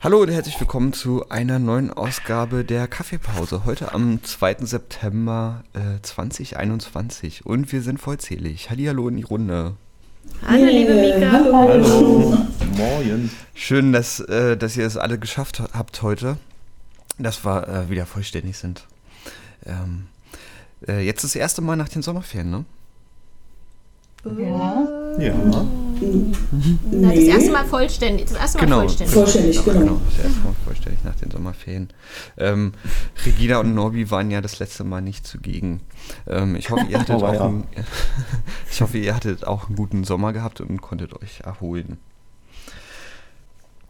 Hallo und herzlich willkommen zu einer neuen Ausgabe der Kaffeepause. Heute am 2. September äh, 2021 und wir sind vollzählig. Hallihallo in die Runde. Hallo, liebe Mika. Hallo. Hallo. Moin. Schön, dass, äh, dass ihr es alle geschafft habt heute, dass wir äh, wieder vollständig sind. Ähm, äh, jetzt das erste Mal nach den Sommerferien, ne? Ja. Ja. Na, das erste Mal vollständig. Das erste Mal Genau. vollständig. Vollständig, Aber genau. Das erste Mal vollständig nach den Sommerferien. Ähm, Regina und Norbi waren ja das letzte Mal nicht zugegen. Ähm, ich, hoffe, ihr hattet Oh, auch ja. einen, ich hoffe, ihr hattet auch einen guten Sommer gehabt und konntet euch erholen.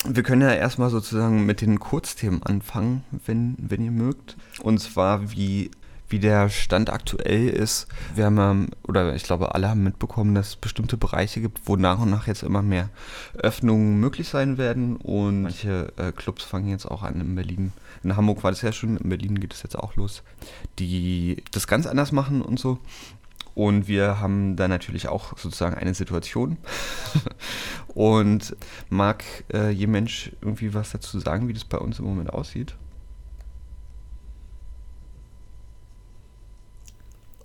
Wir können ja erstmal sozusagen mit den Kurzthemen anfangen, wenn, wenn ihr mögt. Und zwar, wie, wie der Stand aktuell ist. Wir haben, ähm, oder ich glaube, alle haben mitbekommen, dass es bestimmte Bereiche gibt, wo nach und nach jetzt immer mehr Öffnungen möglich sein werden. Und manche äh, Clubs fangen jetzt auch an in Berlin. In Hamburg war das ja schon, in Berlin geht es jetzt auch los, die das ganz anders machen und so. Und wir haben da natürlich auch sozusagen eine Situation. und mag äh, je Mensch irgendwie was dazu sagen, wie das bei uns im Moment aussieht?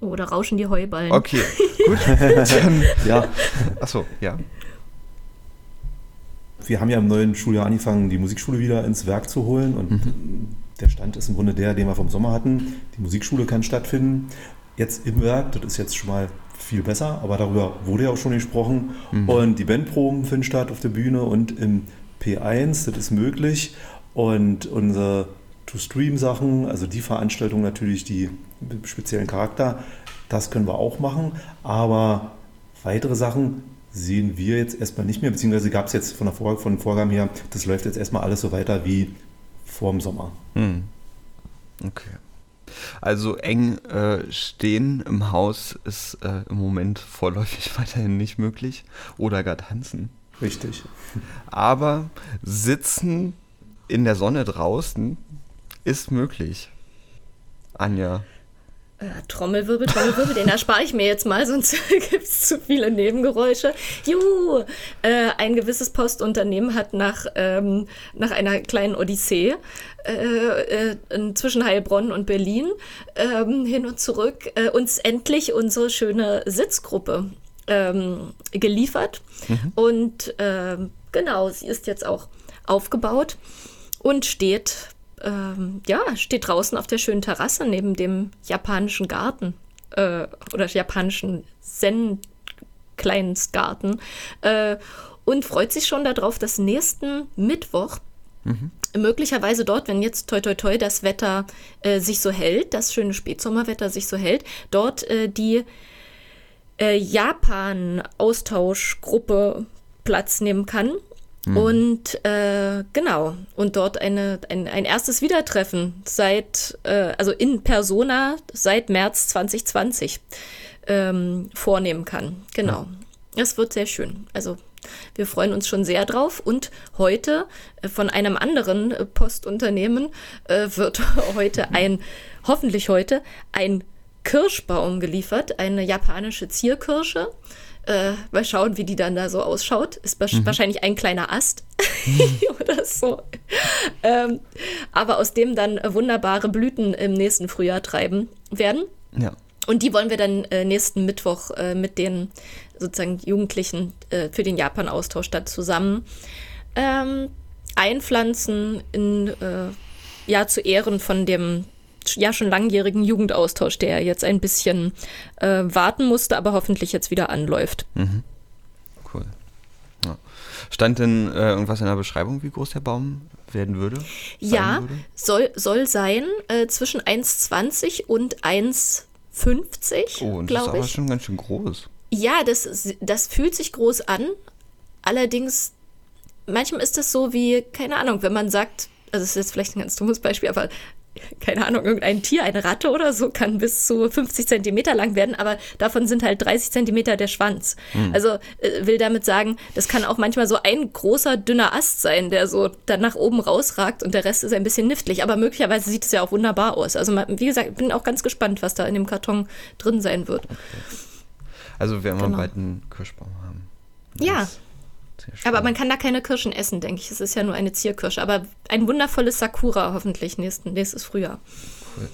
Oh, da rauschen die Heuballen. Okay, gut. Dann, Ja, achso, ja. wir haben ja im neuen Schuljahr angefangen, die Musikschule wieder ins Werk zu holen. Und der Stand ist im Grunde der, den wir vom Sommer hatten. Die Musikschule kann stattfinden. Jetzt im Werk, das ist jetzt schon mal viel besser, aber darüber wurde ja auch schon gesprochen. Und die Bandproben finden statt auf der Bühne und im P1, das ist möglich. Und unsere To-Stream-Sachen, also die Veranstaltungen natürlich, die mit speziellen Charakter, das können wir auch machen. Aber weitere Sachen sehen wir jetzt erstmal nicht mehr, beziehungsweise gab es jetzt von, der Vor von den Vorgaben her, das läuft jetzt erstmal alles so weiter wie vor dem Sommer. Hm. Okay. Also eng äh, stehen im Haus ist äh, im Moment vorläufig weiterhin nicht möglich. Oder gar tanzen. Richtig. Aber sitzen in der Sonne draußen ist möglich. Anja. Äh, Trommelwirbel, Trommelwirbel, den erspare ich mir jetzt mal, sonst gibt es zu viele Nebengeräusche. Juhu! Äh, ein gewisses Postunternehmen hat nach, ähm, nach einer kleinen Odyssee äh, äh, zwischen Heilbronn und Berlin ähm, hin und zurück äh, uns endlich unsere schöne Sitzgruppe ähm, geliefert. Und ähm, genau, sie ist jetzt auch aufgebaut und steht ähm, ja, steht draußen auf der schönen Terrasse neben dem japanischen Garten äh, oder japanischen Zen-Kleinstgarten äh, und freut sich schon darauf, dass nächsten Mittwoch möglicherweise dort, wenn jetzt toi toi toi das Wetter äh, sich so hält, das schöne Spätsommerwetter sich so hält, dort äh, die äh, Japan-Austauschgruppe Platz nehmen kann. Und äh, genau, und dort eine, ein, ein erstes Wiedertreffen seit, äh, also in Persona seit März 2020 ähm, vornehmen kann. Genau. Es wird sehr schön. Also wir freuen uns schon sehr drauf. Und heute äh, von einem anderen äh, Postunternehmen äh, wird heute ein, hoffentlich heute, ein Kirschbaum geliefert, eine japanische Zierkirsche. Äh, mal schauen, wie die dann da so ausschaut. Ist wasch- wahrscheinlich ein kleiner Ast oder so. Ähm, aber aus dem dann wunderbare Blüten im nächsten Frühjahr treiben werden. Ja. Und die wollen wir dann äh, nächsten Mittwoch äh, mit den sozusagen Jugendlichen äh, für den Japan-Austausch dann zusammen ähm, einpflanzen in äh, ja zu Ehren von dem ja schon langjährigen Jugendaustausch, der jetzt ein bisschen äh, warten musste, aber hoffentlich jetzt wieder anläuft. Cool. Ja. Stand denn äh, irgendwas in der Beschreibung, wie groß der Baum werden würde? Ja, würde? soll, soll sein äh, zwischen 1,20 und 1,50, Oh, und das ist aber ich. schon ganz schön groß. Ja, das, das fühlt sich groß an. Allerdings, manchmal ist das so wie, keine Ahnung, wenn man sagt, also das ist jetzt vielleicht ein ganz dummes Beispiel, aber keine Ahnung, irgendein Tier, eine Ratte oder so, kann bis zu 50 Zentimeter lang werden, aber davon sind halt 30 Zentimeter der Schwanz. Mhm. Also äh, will damit sagen, das kann auch manchmal so ein großer, dünner Ast sein, der so dann nach oben rausragt und der Rest ist ein bisschen niftlich, aber möglicherweise sieht es ja auch wunderbar aus. Also wie gesagt, bin auch ganz gespannt, was da in dem Karton drin sein wird. Okay. Also werden wir genau. bald einen Kirschbaum haben. Das ja. Aber man kann da keine Kirschen essen, denke ich. Es ist ja nur eine Zierkirsche. Aber ein wundervolles Sakura hoffentlich nächsten, nächstes Frühjahr. Cool.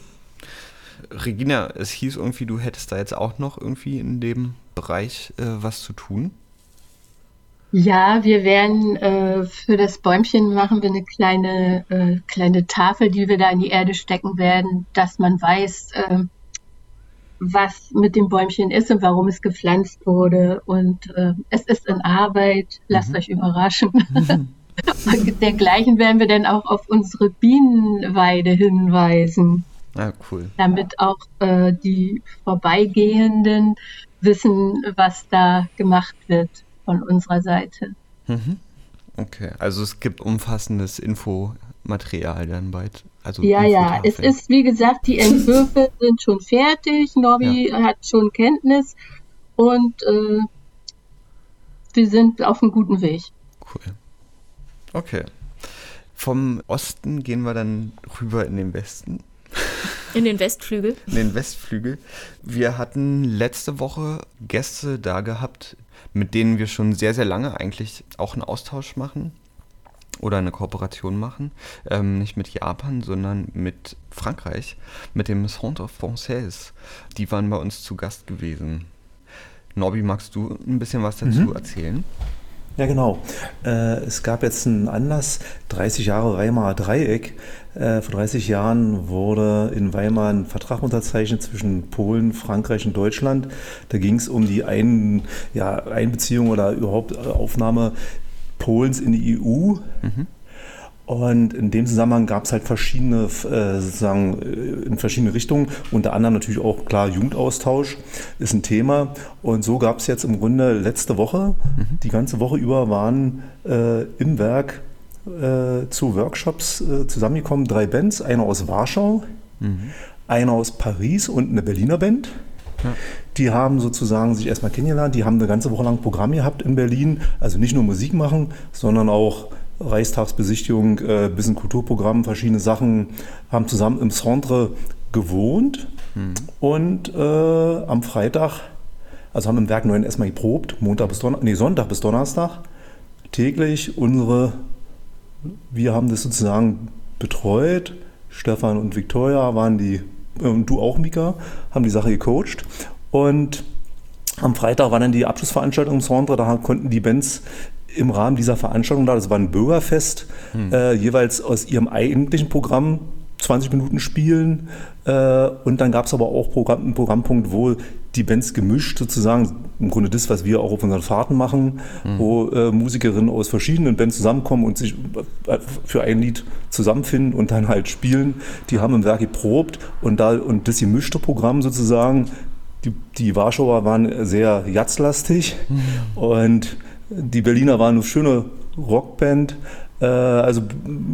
Regina, es hieß irgendwie, du hättest da jetzt auch noch irgendwie in dem Bereich äh, was zu tun. Ja, wir werden äh, für das Bäumchen machen wir eine kleine, äh, kleine Tafel, die wir da in die Erde stecken werden, dass man weiß, äh, was mit dem Bäumchen ist und warum es gepflanzt wurde. Und äh, es ist in Arbeit, lasst mhm. euch überraschen. Mhm. dergleichen werden wir dann auch auf unsere Bienenweide hinweisen. Ah, cool. Damit auch äh, die Vorbeigehenden wissen, was da gemacht wird von unserer Seite. Mhm. Okay, also es gibt umfassendes Infomaterial dann bald. Also ja, ja, es ist wie gesagt, die Entwürfe sind schon fertig, Nobby ja. hat schon Kenntnis und äh, wir sind auf einem guten Weg. Cool. Okay. Vom Osten gehen wir dann rüber in den Westen. In den Westflügel. In den Westflügel. Wir hatten letzte Woche Gäste da gehabt, mit denen wir schon sehr, sehr lange eigentlich auch einen Austausch machen oder eine Kooperation machen. Ähm, nicht mit Japan, sondern mit Frankreich, mit dem Centre Français. Die waren bei uns zu Gast gewesen. Norbi, magst du ein bisschen was dazu mhm. erzählen? Ja, genau. Äh, es gab jetzt einen Anlass, 30 Jahre Weimarer Dreieck. Äh, vor 30 Jahren wurde in Weimar ein Vertrag unterzeichnet zwischen Polen, Frankreich und Deutschland. Da ging es um die Ein, ja, Einbeziehung oder überhaupt Aufnahme Polens in die EU. Mhm. Und in dem Zusammenhang gab es halt verschiedene, äh, sozusagen äh, in verschiedene Richtungen, unter anderem natürlich auch klar Jugendaustausch ist ein Thema. Und so gab es jetzt im Grunde letzte Woche, mhm. die ganze Woche über waren äh, im Werk äh, zu Workshops äh, zusammengekommen, drei Bands, einer aus Warschau, mhm. einer aus Paris und eine Berliner Band. Ja. Die haben sozusagen sich erstmal kennengelernt, die haben eine ganze Woche lang Programm gehabt in Berlin, also nicht nur Musik machen, sondern auch Reichstagsbesichtigung, äh, bisschen Kulturprogramm, verschiedene Sachen, haben zusammen im Centre gewohnt. Mhm. und äh, am Freitag, also haben im Werk 9 erstmal geprobt, Montag bis Donnerstag, nee, Sonntag bis Donnerstag, täglich unsere, wir haben das sozusagen betreut, Stefan und Viktoria waren die, äh, und du auch, Mika, haben die Sache gecoacht und am Freitag war dann die Abschlussveranstaltung im Centre, da konnten die Bands im Rahmen dieser Veranstaltung da, das war ein Bürgerfest, hm. äh, jeweils aus ihrem eigentlichen Programm 20 Minuten spielen. Äh, und dann gab es aber auch Programm, einen Programmpunkt, wo die Bands gemischt sozusagen, im Grunde das, was wir auch auf unseren Fahrten machen, mhm. wo äh, Musikerinnen aus verschiedenen Bands zusammenkommen und sich äh, für ein Lied zusammenfinden und dann halt spielen. Die haben im Werk geprobt und da und das gemischte Programm sozusagen, die, die Warschauer waren sehr jazzlastig mhm. und die Berliner waren eine schöne Rockband. Äh, also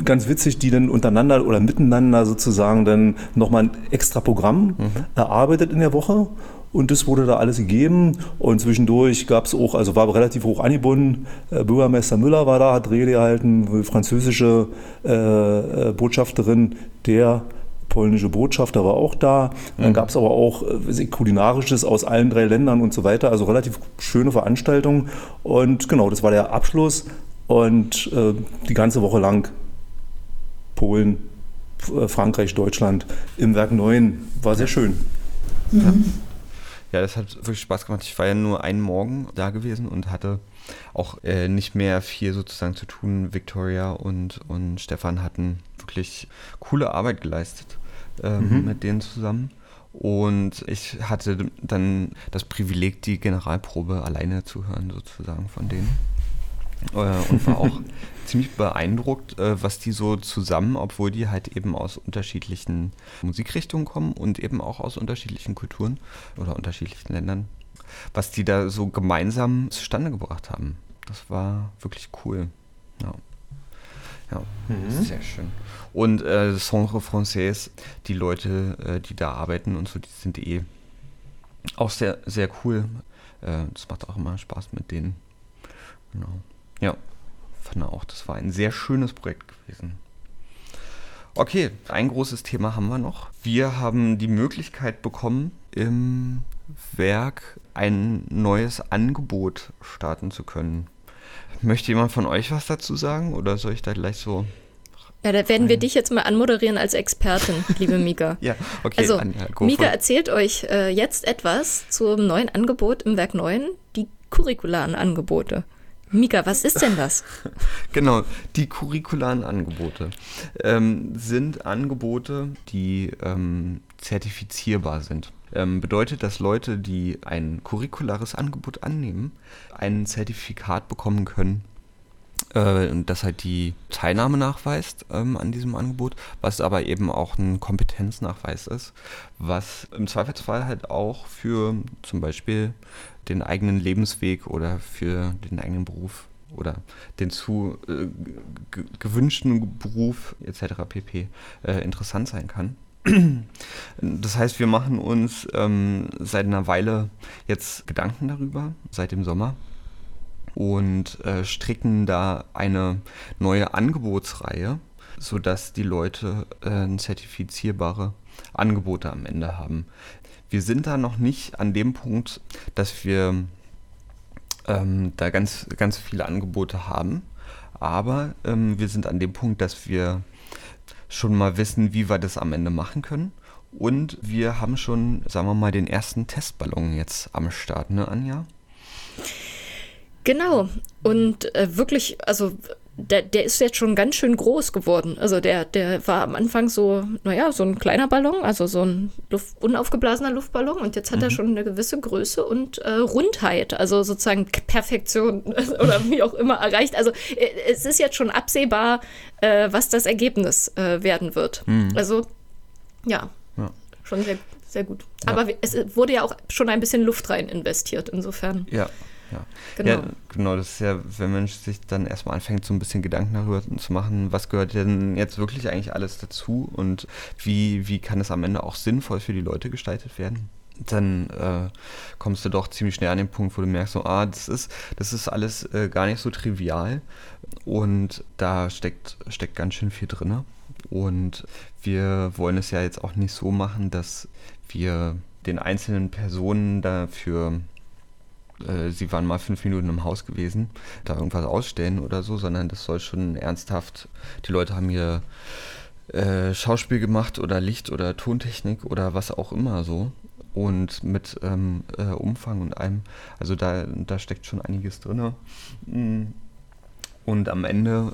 ganz witzig, die dann untereinander oder miteinander sozusagen dann nochmal ein extra Programm mhm. erarbeitet in der Woche. Und das wurde da alles gegeben. Und zwischendurch gab es auch, also war relativ hoch angebunden. Äh, Bürgermeister Müller war da, hat Rede gehalten, französische äh, äh Botschafterin der polnische Botschafter war auch da. Dann mhm. gab es aber auch äh, kulinarisches aus allen drei Ländern und so weiter. Also relativ schöne Veranstaltung. Und genau, das war der Abschluss. Und äh, die ganze Woche lang Polen, äh, Frankreich, Deutschland im Werk 9. War sehr schön. Mhm. Ja. ja, das hat wirklich Spaß gemacht. Ich war ja nur einen Morgen da gewesen und hatte auch äh, nicht mehr viel sozusagen zu tun. Victoria und, und Stefan hatten wirklich coole Arbeit geleistet ähm, mhm. mit denen zusammen. Und ich hatte dann das Privileg, die Generalprobe alleine zu hören, sozusagen von denen. Äh, und war auch ziemlich beeindruckt, äh, was die so zusammen, obwohl die halt eben aus unterschiedlichen Musikrichtungen kommen und eben auch aus unterschiedlichen Kulturen oder unterschiedlichen Ländern, was die da so gemeinsam zustande gebracht haben. Das war wirklich cool. Ja. Ja, mhm. sehr schön. Und äh, Centre Français, die Leute, äh, die da arbeiten und so, die sind eh auch sehr, sehr cool. Äh, das macht auch immer Spaß mit denen. Genau. Ja, fand auch, das war ein sehr schönes Projekt gewesen. Okay, ein großes Thema haben wir noch. Wir haben die Möglichkeit bekommen, im Werk ein neues Angebot starten zu können. Möchte jemand von euch was dazu sagen oder soll ich da gleich so ja, da werden wir dich jetzt mal anmoderieren als Expertin, liebe Mika. ja, okay. Also, Anja, Mika erzählt euch äh, jetzt etwas zum neuen Angebot im Werk 9, die curricularen Angebote. Mika, was ist denn das? genau, die curricularen Angebote ähm, sind Angebote, die ähm, zertifizierbar sind. Ähm, bedeutet, dass Leute, die ein curriculares Angebot annehmen, ein Zertifikat bekommen können äh, das halt die Teilnahme nachweist ähm, an diesem Angebot, was aber eben auch ein Kompetenznachweis ist, was im Zweifelsfall halt auch für zum Beispiel den eigenen Lebensweg oder für den eigenen Beruf oder den zu äh, gewünschten Beruf etc. pp. Äh, interessant sein kann. Das heißt, wir machen uns ähm, seit einer Weile jetzt Gedanken darüber, seit dem Sommer, und äh, stricken da eine neue Angebotsreihe, sodass die Leute äh, zertifizierbare Angebote am Ende haben. Wir sind da noch nicht an dem Punkt, dass wir ähm, da ganz, ganz viele Angebote haben, aber ähm, wir sind an dem Punkt, dass wir schon mal wissen, wie wir das am Ende machen können. Und wir haben schon, sagen wir mal, den ersten Testballon jetzt am Start, ne, Anja? Genau. Und äh, wirklich, also der, der ist jetzt schon ganz schön groß geworden. Also der, der war am Anfang so, naja, so ein kleiner Ballon, also so ein Luft, unaufgeblasener Luftballon und jetzt hat mhm. er schon eine gewisse Größe und äh, Rundheit, also sozusagen Perfektion oder wie auch immer erreicht. Also äh, es ist jetzt schon absehbar, äh, was das Ergebnis äh, werden wird. Mhm. Also ja, ja, schon sehr, sehr gut. Ja. Aber es wurde ja auch schon ein bisschen Luft rein investiert, insofern. Ja. Ja. Genau. ja, genau, das ist ja, wenn man sich dann erstmal anfängt, so ein bisschen Gedanken darüber zu machen, was gehört denn jetzt wirklich eigentlich alles dazu und wie, wie kann es am Ende auch sinnvoll für die Leute gestaltet werden? dann äh, kommst du doch ziemlich schnell an den Punkt, wo du merkst, so, ah, das ist, das ist alles äh, gar nicht so trivial und da steckt, steckt ganz schön viel drin. Und wir wollen es ja jetzt auch nicht so machen, dass wir den einzelnen Personen dafür äh, sie waren mal fünf Minuten im Haus gewesen, da irgendwas ausstellen oder so, sondern das soll schon ernsthaft, die Leute haben hier äh, Schauspiel gemacht oder Licht oder Tontechnik oder was auch immer so. Und mit ähm, äh, Umfang und allem, also da, da steckt schon einiges drin. Und am Ende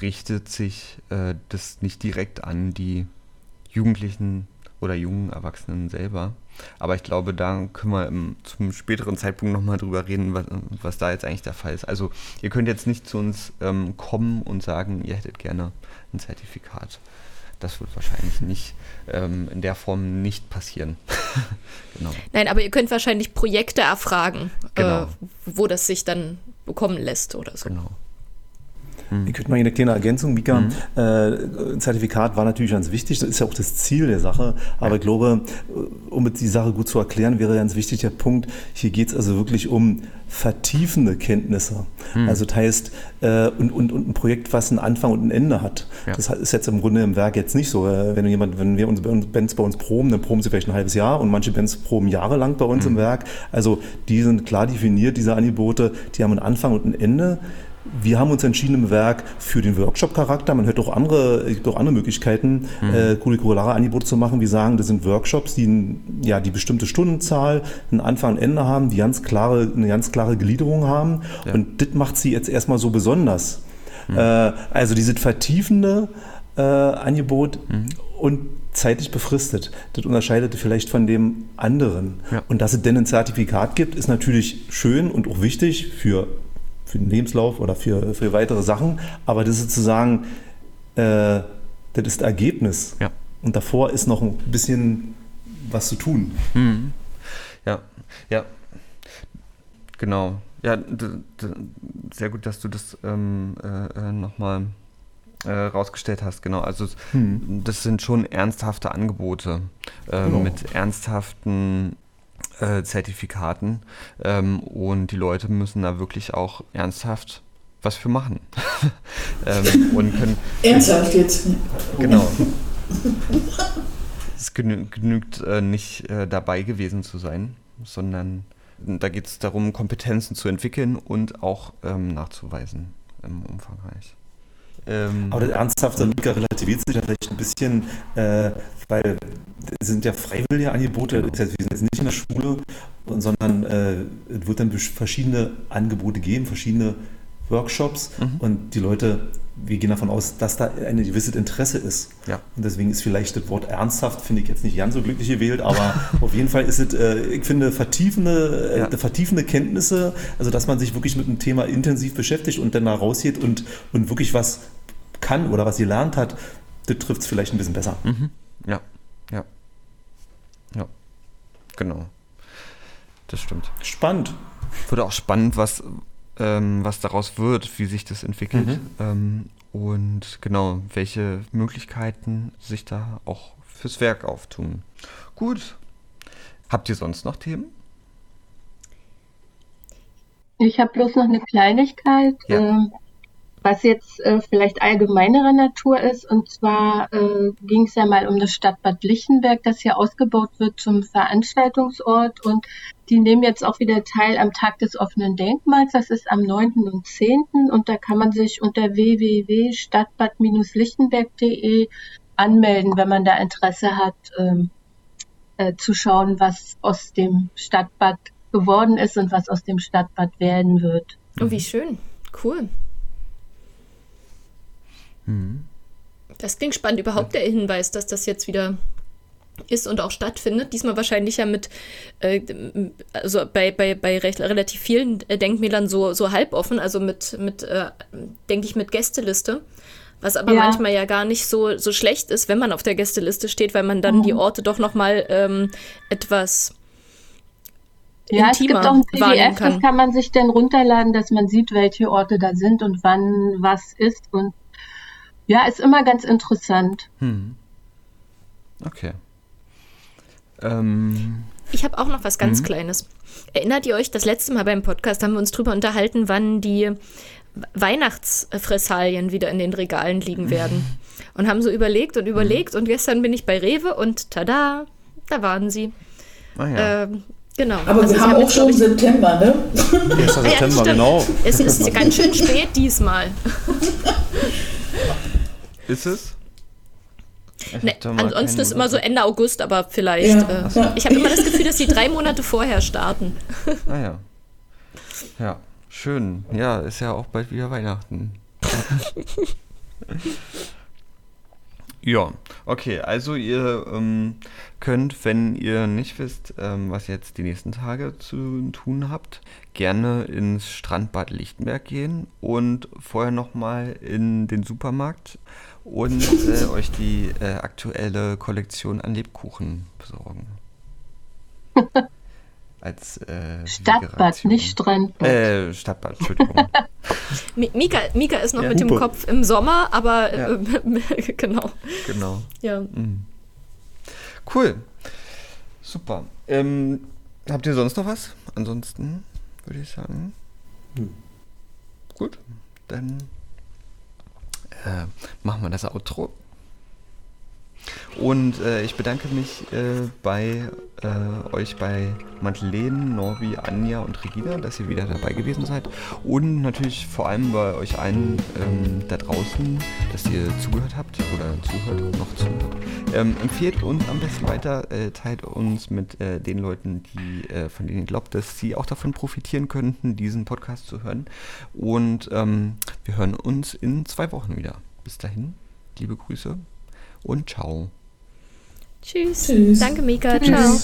richtet sich äh, das nicht direkt an die Jugendlichen oder jungen Erwachsenen selber, aber ich glaube, da können wir im, zum späteren Zeitpunkt nochmal drüber reden, was, was, da jetzt eigentlich der Fall ist. Also ihr könnt jetzt nicht zu uns ähm, kommen und sagen, ihr hättet gerne ein Zertifikat. Das wird wahrscheinlich nicht ähm, in der Form nicht passieren. genau. Nein, aber ihr könnt wahrscheinlich Projekte erfragen, genau. äh, wo das sich dann bekommen lässt oder so. Genau. Mhm. Ich könnte mal eine kleine Ergänzung, Mika. Mhm. Äh, Zertifikat war natürlich ganz wichtig, das ist ja auch das Ziel der Sache. Aber ja. ich glaube, um die Sache gut zu erklären, wäre ganz wichtig der Punkt, hier geht es also wirklich um vertiefende Kenntnisse. Mhm. Also das heißt, äh, und, und, und ein Projekt, was einen Anfang und ein Ende hat. Ja. Das ist jetzt im Grunde im Werk jetzt nicht so. Äh, wenn jemand, wenn wir uns Bands bei uns proben, dann proben sie vielleicht ein halbes Jahr und manche Bands proben jahrelang bei uns mhm. im Werk. Also die sind klar definiert, diese Angebote, die haben einen Anfang und ein Ende wir haben uns entschieden im Werk für den Workshop-Charakter. Man hört auch andere, es gibt auch andere Möglichkeiten, mhm. äh, curriculare Angebote zu machen. Wir sagen, das sind Workshops, die ja die bestimmte Stundenzahl, einen Anfang und Ende haben, die ganz klare, eine ganz klare Gliederung haben. Ja. Und das macht sie jetzt erstmal so besonders. Mhm. Äh, also dieses vertiefende äh, Angebot mhm. und zeitlich befristet. Das unterscheidet vielleicht von dem anderen. Ja. Und dass es denn ein Zertifikat gibt, ist natürlich schön und auch wichtig für für den Lebenslauf oder für, für weitere Sachen. Aber das ist sozusagen, äh, das ist Ergebnis. Ja. Und davor ist noch ein bisschen was zu tun. Mhm. Ja, ja, genau. Ja, sehr gut, dass du das ähm, äh, äh nochmal äh, rausgestellt hast, genau. Also hm. das sind schon ernsthafte Angebote äh, genau. mit ernsthaften äh, Zertifikaten ähm, und die Leute müssen da wirklich auch ernsthaft was für machen. ähm, und können, Ernsthaft jetzt? Genau. es genü genügt äh, nicht äh, dabei gewesen zu sein, sondern da geht es darum, Kompetenzen zu entwickeln und auch ähm, nachzuweisen im Umfangreich. Ähm, Aber das ernsthafte Mika relativiert sich vielleicht ein bisschen, äh, weil es sind ja freiwillige Angebote, das heißt, wir sind jetzt nicht in der Schule, sondern äh, es wird dann verschiedene Angebote geben, verschiedene Workshops mhm. und die Leute, wir gehen davon aus, dass da ein gewisses Interesse ist. Ja. Und deswegen ist vielleicht das Wort ernsthaft, finde ich jetzt nicht ganz so glücklich gewählt, aber auf jeden Fall ist es, äh, ich finde, vertiefende, äh, ja. vertiefende Kenntnisse, also dass man sich wirklich mit einem Thema intensiv beschäftigt und dann da rausgeht und, und wirklich was kann oder was sie lernt hat, das trifft es vielleicht ein bisschen besser. Mhm. Ja, ja. Ja, genau. Das stimmt. Spannend. Wurde auch spannend, was, ähm, was daraus wird, wie sich das entwickelt. Mhm. Ähm, und genau, welche Möglichkeiten sich da auch fürs Werk auftun. Gut. Habt ihr sonst noch Themen? Ich habe bloß noch eine Kleinigkeit. Ja. Ähm, was jetzt äh, vielleicht allgemeinerer Natur ist. Und zwar äh, ging es ja mal um das Stadtbad Lichtenberg, das hier ausgebaut wird zum Veranstaltungsort. Und die nehmen jetzt auch wieder teil am Tag des offenen Denkmals. Das ist am 9. und 10. Und da kann man sich unter www.stadtbad-lichtenberg.de anmelden, wenn man da Interesse hat, ähm, äh, zu schauen, was aus dem Stadtbad geworden ist und was aus dem Stadtbad werden wird. Oh, wie schön. Cool. Mhm. Das klingt spannend. Überhaupt der Hinweis, dass das jetzt wieder ist und auch stattfindet. Diesmal wahrscheinlich ja mit, äh, also bei, bei, bei recht, relativ vielen Denkmälern so, so halboffen, also mit, mit äh, denke ich, mit Gästeliste. Was aber ja. manchmal ja gar nicht so, so schlecht ist, wenn man auf der Gästeliste steht, weil man dann mhm. die Orte doch nochmal ähm, etwas ja, es gibt auch ein PDF, kann. das kann man sich dann runterladen, dass man sieht, welche Orte da sind und wann was ist. Und ja, ist immer ganz interessant. Hm. Okay. Ähm. Ich habe auch noch was ganz mhm. Kleines. Erinnert ihr euch, das letzte Mal beim Podcast haben wir uns drüber unterhalten, wann die Weihnachtsfressalien wieder in den Regalen liegen werden. Und haben so überlegt und überlegt mhm. und gestern bin ich bei Rewe und tada, da waren sie. Ah, ja. ähm, genau. Aber also wir haben auch schon September, ne? 1. September, ja, genau. Es ist ganz schön spät diesmal. Ist es? Ne, ansonsten ist immer so Ende August, aber vielleicht. Ja. Äh, so. Ich habe immer das Gefühl, dass die drei Monate vorher starten. Ah ja. Ja, schön. Ja, ist ja auch bald wieder Weihnachten. ja, okay. Also ihr ähm, könnt, wenn ihr nicht wisst, ähm, was jetzt die nächsten Tage zu tun habt, gerne ins Strandbad Lichtenberg gehen und vorher nochmal in den Supermarkt und äh, euch die äh, aktuelle Kollektion an Lebkuchen besorgen. Als äh, Stadtbad, nicht Strandbad. Äh, Stadtbad, Entschuldigung. Mika, Mika ist noch ja, mit Hupe. dem Kopf im Sommer, aber ja. äh, genau. Genau. Ja. Mhm. Cool. Super. Ähm, habt ihr sonst noch was? Ansonsten würde ich sagen. Hm. Gut, dann äh, machen wir das Outro. Und äh, ich bedanke mich äh, bei äh, euch bei Madeleine, Norbi, Anja und Regina, dass ihr wieder dabei gewesen seid. Und natürlich vor allem bei euch allen ähm, da draußen, dass ihr zugehört habt oder zuhört, noch zuhört. Ähm, empfehlt uns am besten weiter, äh, teilt uns mit äh, den Leuten, die, äh, von denen ihr glaubt, dass sie auch davon profitieren könnten, diesen Podcast zu hören. Und ähm, wir hören uns in zwei Wochen wieder. Bis dahin, liebe Grüße und ciao. Tschüss. Tschüss. Danke, Mika. Tschüss. Ciao.